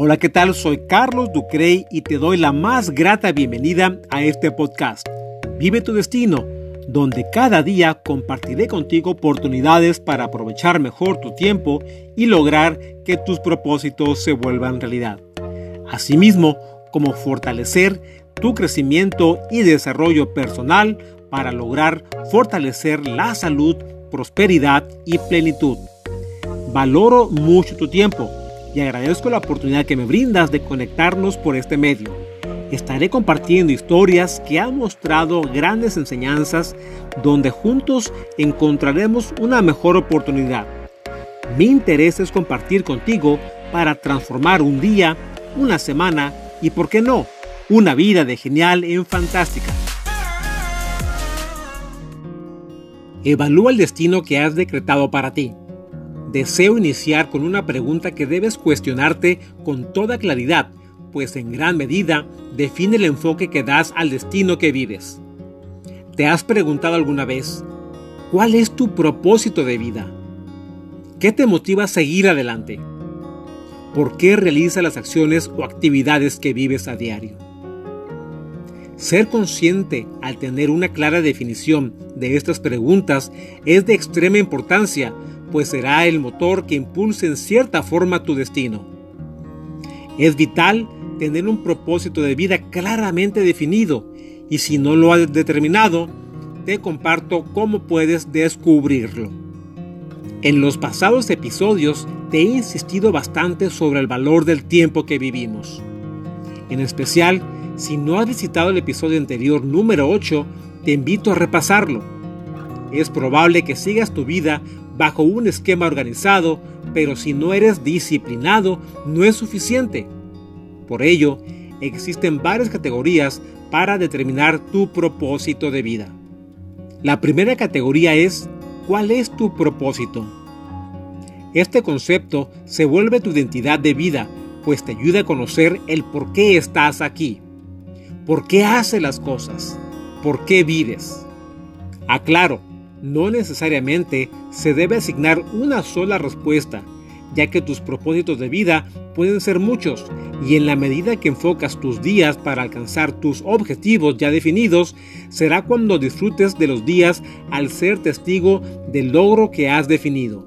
Hola, ¿qué tal? Soy Carlos Ducrey y te doy la más grata bienvenida a este podcast. Vive tu destino, donde cada día compartiré contigo oportunidades para aprovechar mejor tu tiempo y lograr que tus propósitos se vuelvan realidad. Asimismo, como fortalecer tu crecimiento y desarrollo personal para lograr fortalecer la salud, prosperidad y plenitud. Valoro mucho tu tiempo agradezco la oportunidad que me brindas de conectarnos por este medio. Estaré compartiendo historias que han mostrado grandes enseñanzas donde juntos encontraremos una mejor oportunidad. Mi interés es compartir contigo para transformar un día, una semana y, por qué no, una vida de genial en fantástica. Evalúa el destino que has decretado para ti deseo iniciar con una pregunta que debes cuestionarte con toda claridad, pues en gran medida define el enfoque que das al destino que vives. ¿Te has preguntado alguna vez cuál es tu propósito de vida? ¿Qué te motiva a seguir adelante? ¿Por qué realizas las acciones o actividades que vives a diario? Ser consciente al tener una clara definición de estas preguntas es de extrema importancia pues será el motor que impulse en cierta forma tu destino. Es vital tener un propósito de vida claramente definido y si no lo has determinado, te comparto cómo puedes descubrirlo. En los pasados episodios te he insistido bastante sobre el valor del tiempo que vivimos. En especial, si no has visitado el episodio anterior número 8, te invito a repasarlo. Es probable que sigas tu vida bajo un esquema organizado, pero si no eres disciplinado, no es suficiente. Por ello, existen varias categorías para determinar tu propósito de vida. La primera categoría es ¿cuál es tu propósito? Este concepto se vuelve tu identidad de vida, pues te ayuda a conocer el por qué estás aquí, por qué haces las cosas, por qué vives. Aclaro, no necesariamente se debe asignar una sola respuesta, ya que tus propósitos de vida pueden ser muchos y en la medida que enfocas tus días para alcanzar tus objetivos ya definidos, será cuando disfrutes de los días al ser testigo del logro que has definido.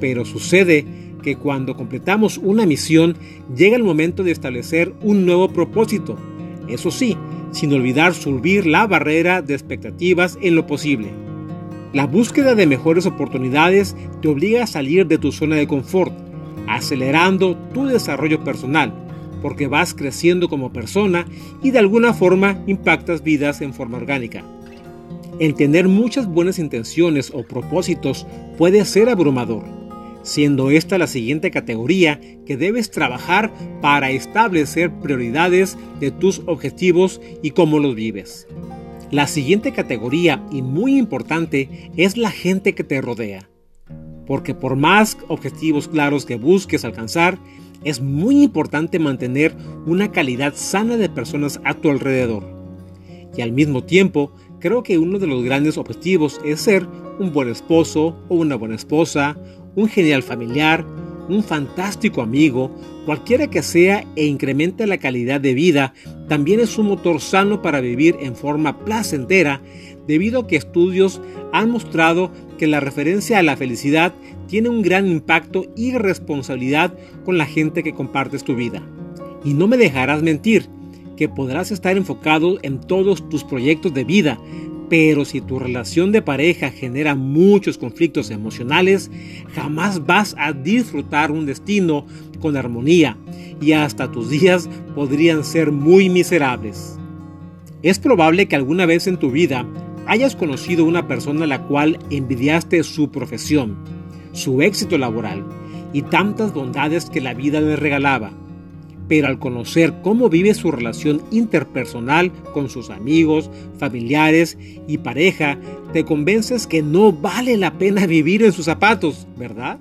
Pero sucede que cuando completamos una misión llega el momento de establecer un nuevo propósito, eso sí, sin olvidar subir la barrera de expectativas en lo posible. La búsqueda de mejores oportunidades te obliga a salir de tu zona de confort, acelerando tu desarrollo personal, porque vas creciendo como persona y de alguna forma impactas vidas en forma orgánica. El tener muchas buenas intenciones o propósitos puede ser abrumador, siendo esta la siguiente categoría que debes trabajar para establecer prioridades de tus objetivos y cómo los vives. La siguiente categoría y muy importante es la gente que te rodea. Porque por más objetivos claros que busques alcanzar, es muy importante mantener una calidad sana de personas a tu alrededor. Y al mismo tiempo, creo que uno de los grandes objetivos es ser un buen esposo o una buena esposa, un genial familiar, un fantástico amigo, cualquiera que sea e incremente la calidad de vida, también es un motor sano para vivir en forma placentera, debido a que estudios han mostrado que la referencia a la felicidad tiene un gran impacto y responsabilidad con la gente que compartes tu vida. Y no me dejarás mentir, que podrás estar enfocado en todos tus proyectos de vida, pero si tu relación de pareja genera muchos conflictos emocionales, jamás vas a disfrutar un destino con armonía y hasta tus días podrían ser muy miserables. Es probable que alguna vez en tu vida hayas conocido una persona a la cual envidiaste su profesión, su éxito laboral y tantas bondades que la vida le regalaba pero al conocer cómo vive su relación interpersonal con sus amigos, familiares y pareja, te convences que no vale la pena vivir en sus zapatos, ¿verdad?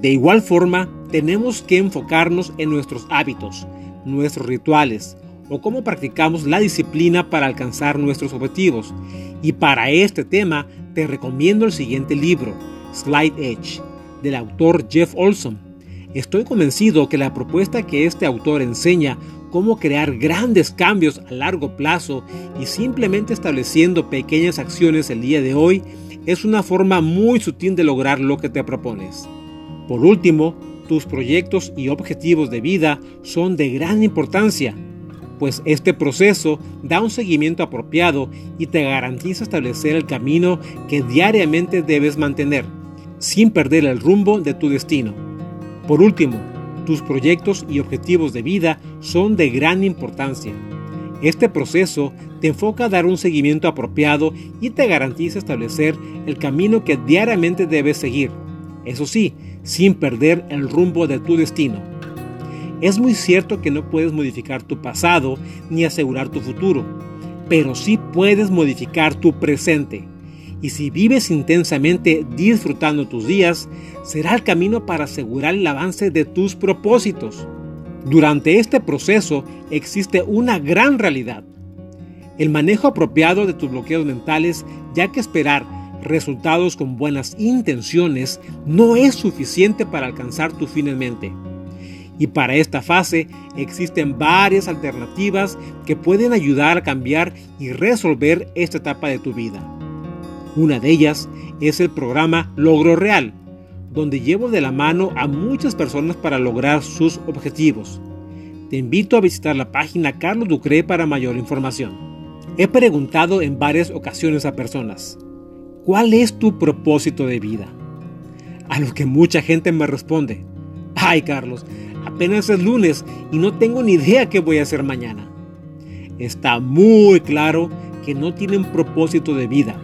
De igual forma, tenemos que enfocarnos en nuestros hábitos, nuestros rituales o cómo practicamos la disciplina para alcanzar nuestros objetivos. Y para este tema te recomiendo el siguiente libro, Slide Edge, del autor Jeff Olson Estoy convencido que la propuesta que este autor enseña cómo crear grandes cambios a largo plazo y simplemente estableciendo pequeñas acciones el día de hoy es una forma muy sutil de lograr lo que te propones. Por último, tus proyectos y objetivos de vida son de gran importancia, pues este proceso da un seguimiento apropiado y te garantiza establecer el camino que diariamente debes mantener, sin perder el rumbo de tu destino. Por último, tus proyectos y objetivos de vida son de gran importancia. Este proceso te enfoca a dar un seguimiento apropiado y te garantiza establecer el camino que diariamente debes seguir. Eso sí, sin perder el rumbo de tu destino. Es muy cierto que no puedes modificar tu pasado ni asegurar tu futuro, pero sí puedes modificar tu presente. Y si vives intensamente disfrutando tus días, será el camino para asegurar el avance de tus propósitos. Durante este proceso existe una gran realidad. El manejo apropiado de tus bloqueos mentales, ya que esperar resultados con buenas intenciones no es suficiente para alcanzar tu fin en mente. Y para esta fase existen varias alternativas que pueden ayudar a cambiar y resolver esta etapa de tu vida. Una de ellas es el programa Logro Real, donde llevo de la mano a muchas personas para lograr sus objetivos. Te invito a visitar la página Carlos Ducre para mayor información. He preguntado en varias ocasiones a personas, ¿Cuál es tu propósito de vida? A lo que mucha gente me responde, ay Carlos, apenas es lunes y no tengo ni idea qué voy a hacer mañana. Está muy claro que no tienen propósito de vida.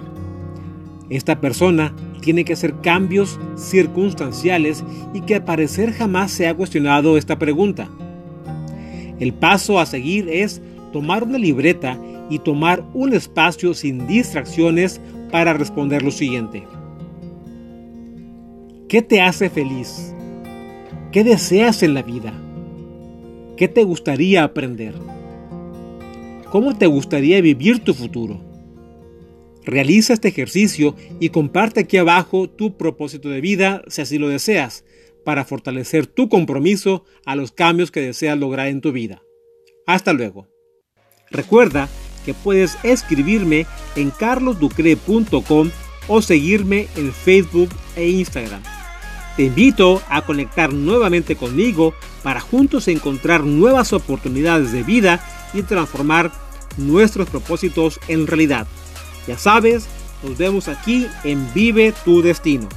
Esta persona tiene que hacer cambios circunstanciales y que al parecer jamás se ha cuestionado esta pregunta. El paso a seguir es tomar una libreta y tomar un espacio sin distracciones para responder lo siguiente. ¿Qué te hace feliz? ¿Qué deseas en la vida? ¿Qué te gustaría aprender? ¿Cómo te gustaría vivir tu futuro? Realiza este ejercicio y comparte aquí abajo tu propósito de vida si así lo deseas, para fortalecer tu compromiso a los cambios que deseas lograr en tu vida. Hasta luego. Recuerda que puedes escribirme en carlosducre.com o seguirme en Facebook e Instagram. Te invito a conectar nuevamente conmigo para juntos encontrar nuevas oportunidades de vida y transformar nuestros propósitos en realidad. Ya sabes, nos vemos aquí en Vive tu Destino.